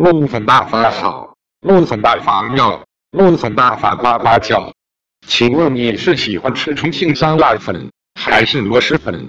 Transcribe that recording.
路粉大法好路粉大法妙路粉大法呱呱叫。请问你是喜欢吃重庆酸辣粉还是螺蛳粉？